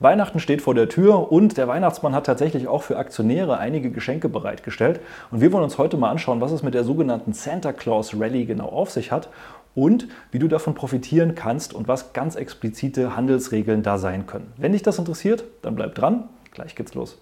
Weihnachten steht vor der Tür und der Weihnachtsmann hat tatsächlich auch für Aktionäre einige Geschenke bereitgestellt. Und wir wollen uns heute mal anschauen, was es mit der sogenannten Santa Claus Rally genau auf sich hat und wie du davon profitieren kannst und was ganz explizite Handelsregeln da sein können. Wenn dich das interessiert, dann bleib dran. Gleich geht's los.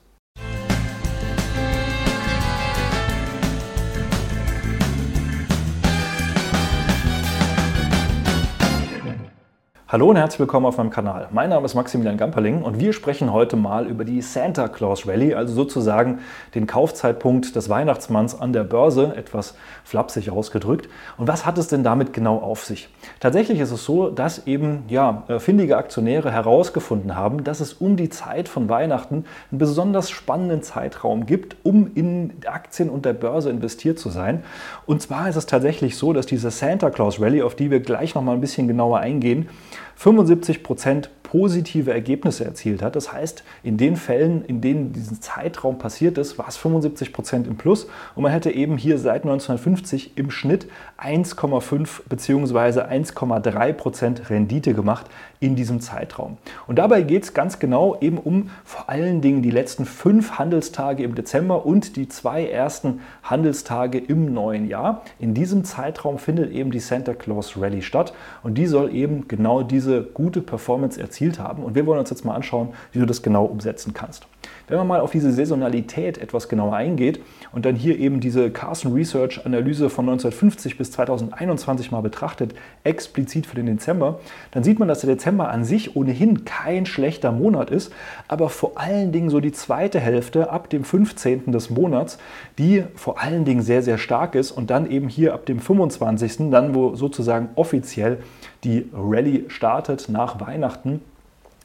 Hallo und herzlich willkommen auf meinem Kanal. Mein Name ist Maximilian Gamperling und wir sprechen heute mal über die Santa Claus Rally, also sozusagen den Kaufzeitpunkt des Weihnachtsmanns an der Börse, etwas flapsig ausgedrückt. Und was hat es denn damit genau auf sich? Tatsächlich ist es so, dass eben ja, äh, findige Aktionäre herausgefunden haben, dass es um die Zeit von Weihnachten einen besonders spannenden Zeitraum gibt, um in Aktien und der Börse investiert zu sein. Und zwar ist es tatsächlich so, dass diese Santa Claus Rally, auf die wir gleich noch mal ein bisschen genauer eingehen, 75 Prozent positive Ergebnisse erzielt hat. Das heißt, in den Fällen, in denen diesen Zeitraum passiert ist, war es 75 Prozent im Plus und man hätte eben hier seit 1950 im Schnitt 1,5 bzw. 1,3 Prozent Rendite gemacht in diesem Zeitraum. Und dabei geht es ganz genau eben um vor allen Dingen die letzten fünf Handelstage im Dezember und die zwei ersten Handelstage im neuen Jahr. In diesem Zeitraum findet eben die Santa Claus Rally statt und die soll eben genau diese gute Performance erzielen erzielt haben. Und wir wollen uns jetzt mal anschauen, wie du das genau umsetzen kannst. Wenn man mal auf diese Saisonalität etwas genauer eingeht und dann hier eben diese Carson Research Analyse von 1950 bis 2021 mal betrachtet, explizit für den Dezember, dann sieht man, dass der Dezember an sich ohnehin kein schlechter Monat ist, aber vor allen Dingen so die zweite Hälfte ab dem 15. des Monats, die vor allen Dingen sehr, sehr stark ist und dann eben hier ab dem 25. dann, wo sozusagen offiziell die Rallye startet nach Weihnachten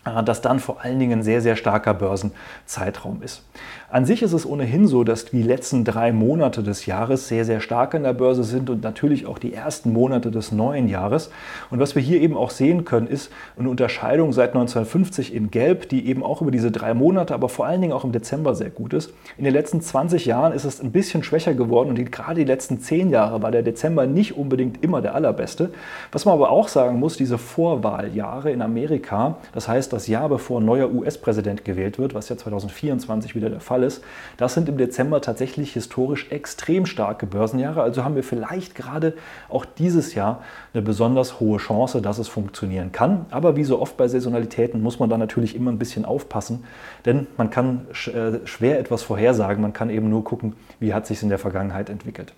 äh, dass dann vor allen Dingen ein sehr, sehr starker Börsenzeitraum ist. An sich ist es ohnehin so, dass die letzten drei Monate des Jahres sehr, sehr stark an der Börse sind und natürlich auch die ersten Monate des neuen Jahres. Und was wir hier eben auch sehen können, ist eine Unterscheidung seit 1950 in Gelb, die eben auch über diese drei Monate, aber vor allen Dingen auch im Dezember sehr gut ist. In den letzten 20 Jahren ist es ein bisschen schwächer geworden und gerade die letzten zehn Jahre war der Dezember nicht unbedingt immer der allerbeste. Was man aber auch sagen muss, diese Vorwahljahre in Amerika, das heißt das Jahr bevor ein neuer US-Präsident gewählt wird, was ja 2024 wieder der Fall ist. Das sind im Dezember tatsächlich historisch extrem starke Börsenjahre. Also haben wir vielleicht gerade auch dieses Jahr eine besonders hohe Chance, dass es funktionieren kann. Aber wie so oft bei Saisonalitäten muss man da natürlich immer ein bisschen aufpassen, denn man kann äh, schwer etwas vorhersagen. Man kann eben nur gucken, wie hat sich in der Vergangenheit entwickelt.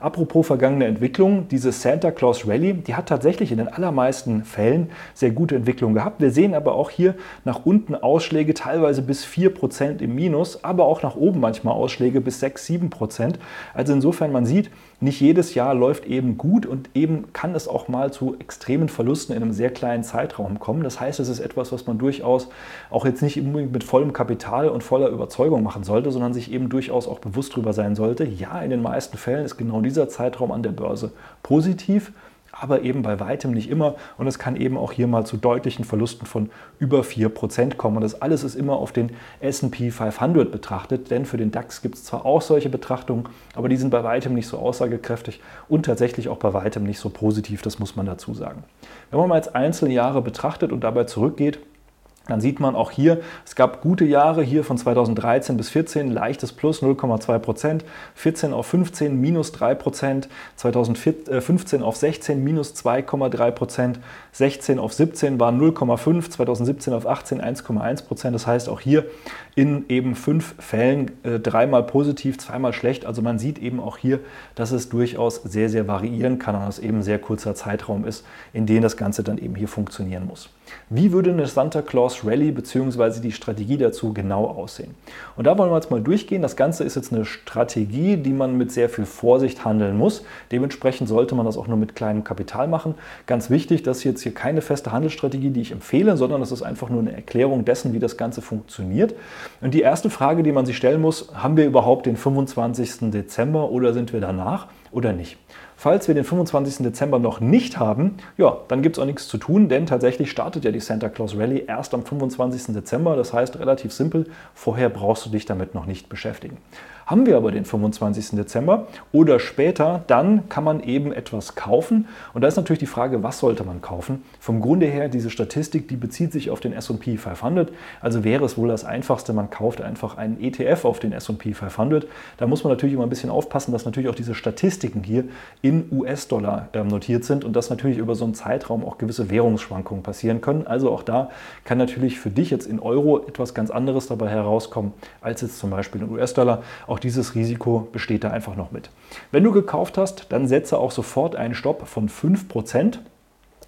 Apropos vergangene Entwicklung, diese Santa Claus Rally, die hat tatsächlich in den allermeisten Fällen sehr gute Entwicklung gehabt. Wir sehen aber auch hier nach unten Ausschläge teilweise bis 4% im Minus, aber auch nach oben manchmal Ausschläge bis 6, 7 Prozent. Also insofern, man sieht, nicht jedes Jahr läuft eben gut und eben kann es auch mal zu extremen Verlusten in einem sehr kleinen Zeitraum kommen. Das heißt, es ist etwas, was man durchaus auch jetzt nicht unbedingt mit vollem Kapital und voller Überzeugung machen sollte, sondern sich eben durchaus auch bewusst darüber sein sollte. Ja, in den meisten Fällen ist genau dieser Zeitraum an der Börse positiv aber eben bei weitem nicht immer. Und es kann eben auch hier mal zu deutlichen Verlusten von über 4% kommen. Und das alles ist immer auf den SP 500 betrachtet, denn für den DAX gibt es zwar auch solche Betrachtungen, aber die sind bei weitem nicht so aussagekräftig und tatsächlich auch bei weitem nicht so positiv, das muss man dazu sagen. Wenn man mal jetzt einzelne Jahre betrachtet und dabei zurückgeht, dann sieht man auch hier, es gab gute Jahre hier von 2013 bis 14, leichtes Plus 0,2 Prozent, 14 auf 15 minus 3 Prozent, 2015 auf 16 minus 2,3 Prozent, 16 auf 17 waren 0,5, 2017 auf 18 1,1 Prozent. Das heißt auch hier in eben fünf Fällen äh, dreimal positiv, zweimal schlecht. Also man sieht eben auch hier, dass es durchaus sehr, sehr variieren kann und es eben sehr kurzer Zeitraum ist, in dem das Ganze dann eben hier funktionieren muss. Wie würde eine Santa Claus Rally bzw. die Strategie dazu genau aussehen? Und da wollen wir jetzt mal durchgehen. Das Ganze ist jetzt eine Strategie, die man mit sehr viel Vorsicht handeln muss. Dementsprechend sollte man das auch nur mit kleinem Kapital machen. Ganz wichtig, das ist jetzt hier keine feste Handelsstrategie, die ich empfehle, sondern das ist einfach nur eine Erklärung dessen, wie das Ganze funktioniert. Und die erste Frage, die man sich stellen muss, haben wir überhaupt den 25. Dezember oder sind wir danach oder nicht? Falls wir den 25. Dezember noch nicht haben, ja, dann gibt es auch nichts zu tun, denn tatsächlich startet ja die Santa Claus Rally erst am 25. Dezember. Das heißt relativ simpel, vorher brauchst du dich damit noch nicht beschäftigen. Haben wir aber den 25. Dezember oder später, dann kann man eben etwas kaufen. Und da ist natürlich die Frage, was sollte man kaufen? Vom Grunde her, diese Statistik, die bezieht sich auf den S&P 500. Also wäre es wohl das Einfachste, man kauft einfach einen ETF auf den S&P 500. Da muss man natürlich immer ein bisschen aufpassen, dass natürlich auch diese Statistiken hier in US-Dollar äh, notiert sind und dass natürlich über so einen Zeitraum auch gewisse Währungsschwankungen passieren können. Also auch da kann natürlich für dich jetzt in Euro etwas ganz anderes dabei herauskommen als jetzt zum Beispiel in US-Dollar. Dieses Risiko besteht da einfach noch mit. Wenn du gekauft hast, dann setze auch sofort einen Stopp von 5%.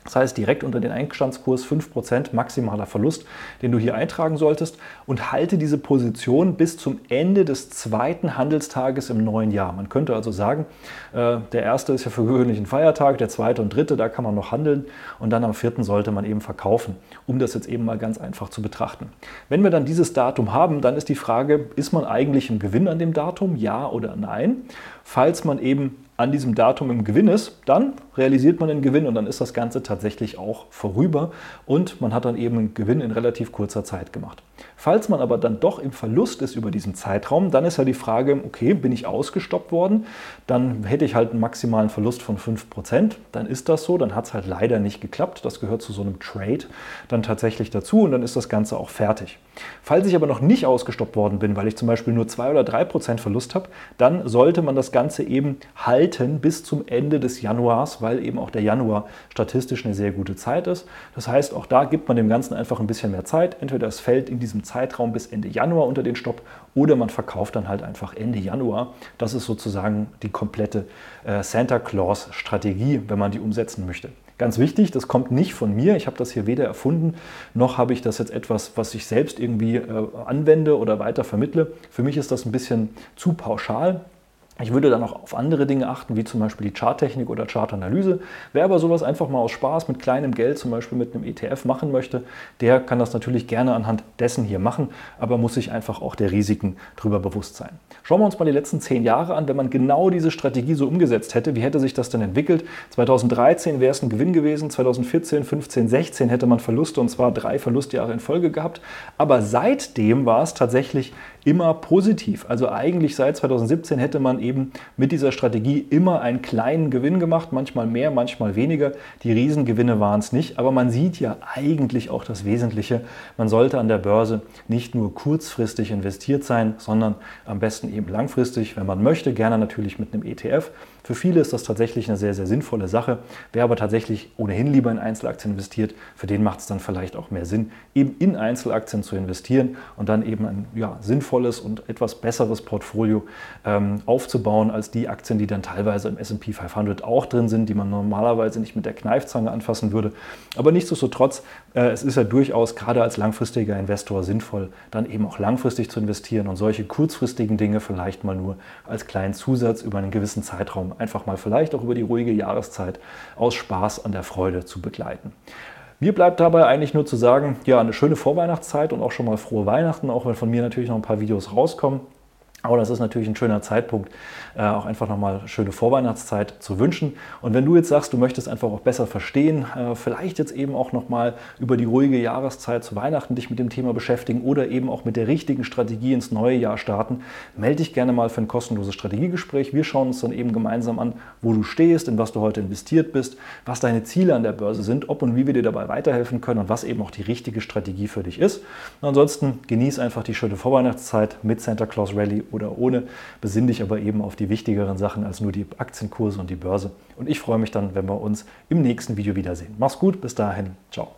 Das heißt, direkt unter den Einstandskurs 5% maximaler Verlust, den du hier eintragen solltest und halte diese Position bis zum Ende des zweiten Handelstages im neuen Jahr. Man könnte also sagen, äh, der erste ist ja für gewöhnlich ein Feiertag, der zweite und dritte, da kann man noch handeln und dann am vierten sollte man eben verkaufen, um das jetzt eben mal ganz einfach zu betrachten. Wenn wir dann dieses Datum haben, dann ist die Frage, ist man eigentlich im Gewinn an dem Datum, ja oder nein? Falls man eben an diesem Datum im Gewinn ist, dann realisiert man den Gewinn und dann ist das Ganze tatsächlich auch vorüber und man hat dann eben einen Gewinn in relativ kurzer Zeit gemacht. Falls man aber dann doch im Verlust ist über diesen Zeitraum, dann ist ja die Frage, okay, bin ich ausgestoppt worden, dann hätte ich halt einen maximalen Verlust von 5%, dann ist das so, dann hat es halt leider nicht geklappt, das gehört zu so einem Trade dann tatsächlich dazu und dann ist das Ganze auch fertig. Falls ich aber noch nicht ausgestoppt worden bin, weil ich zum Beispiel nur 2 oder 3% Verlust habe, dann sollte man das Ganze eben halten bis zum Ende des Januars, weil eben auch der Januar statistisch eine sehr gute Zeit ist. Das heißt, auch da gibt man dem Ganzen einfach ein bisschen mehr Zeit. Entweder es fällt in diesem Zeitraum bis Ende Januar unter den Stopp oder man verkauft dann halt einfach Ende Januar. Das ist sozusagen die komplette äh, Santa Claus-Strategie, wenn man die umsetzen möchte. Ganz wichtig, das kommt nicht von mir. Ich habe das hier weder erfunden, noch habe ich das jetzt etwas, was ich selbst irgendwie äh, anwende oder weiter vermittle. Für mich ist das ein bisschen zu pauschal. Ich würde dann auch auf andere Dinge achten, wie zum Beispiel die Charttechnik oder Chartanalyse. Wer aber sowas einfach mal aus Spaß mit kleinem Geld, zum Beispiel mit einem ETF machen möchte, der kann das natürlich gerne anhand dessen hier machen, aber muss sich einfach auch der Risiken darüber bewusst sein. Schauen wir uns mal die letzten zehn Jahre an. Wenn man genau diese Strategie so umgesetzt hätte, wie hätte sich das denn entwickelt? 2013 wäre es ein Gewinn gewesen, 2014, 15, 16 hätte man Verluste und zwar drei Verlustjahre in Folge gehabt. Aber seitdem war es tatsächlich immer positiv. Also eigentlich seit 2017 hätte man eben mit dieser Strategie immer einen kleinen Gewinn gemacht, manchmal mehr, manchmal weniger. Die Riesengewinne waren es nicht, aber man sieht ja eigentlich auch das Wesentliche. Man sollte an der Börse nicht nur kurzfristig investiert sein, sondern am besten eben langfristig, wenn man möchte, gerne natürlich mit einem ETF. Für viele ist das tatsächlich eine sehr, sehr sinnvolle Sache. Wer aber tatsächlich ohnehin lieber in Einzelaktien investiert, für den macht es dann vielleicht auch mehr Sinn, eben in Einzelaktien zu investieren und dann eben ein ja, sinnvolles und etwas besseres Portfolio ähm, aufzubauen als die Aktien, die dann teilweise im SP 500 auch drin sind, die man normalerweise nicht mit der Kneifzange anfassen würde. Aber nichtsdestotrotz, äh, es ist ja durchaus gerade als langfristiger Investor sinnvoll, dann eben auch langfristig zu investieren und solche kurzfristigen Dinge vielleicht mal nur als kleinen Zusatz über einen gewissen Zeitraum einfach mal vielleicht auch über die ruhige Jahreszeit aus Spaß an der Freude zu begleiten. Mir bleibt dabei eigentlich nur zu sagen, ja, eine schöne Vorweihnachtszeit und auch schon mal frohe Weihnachten, auch wenn von mir natürlich noch ein paar Videos rauskommen. Aber das ist natürlich ein schöner Zeitpunkt, äh, auch einfach nochmal schöne Vorweihnachtszeit zu wünschen. Und wenn du jetzt sagst, du möchtest einfach auch besser verstehen, äh, vielleicht jetzt eben auch nochmal über die ruhige Jahreszeit zu Weihnachten dich mit dem Thema beschäftigen oder eben auch mit der richtigen Strategie ins neue Jahr starten, melde dich gerne mal für ein kostenloses Strategiegespräch. Wir schauen uns dann eben gemeinsam an, wo du stehst, in was du heute investiert bist, was deine Ziele an der Börse sind, ob und wie wir dir dabei weiterhelfen können und was eben auch die richtige Strategie für dich ist. Und ansonsten genieß einfach die schöne Vorweihnachtszeit mit Santa Claus Rally oder ohne, besinn dich aber eben auf die wichtigeren Sachen als nur die Aktienkurse und die Börse. Und ich freue mich dann, wenn wir uns im nächsten Video wiedersehen. Mach's gut, bis dahin, ciao.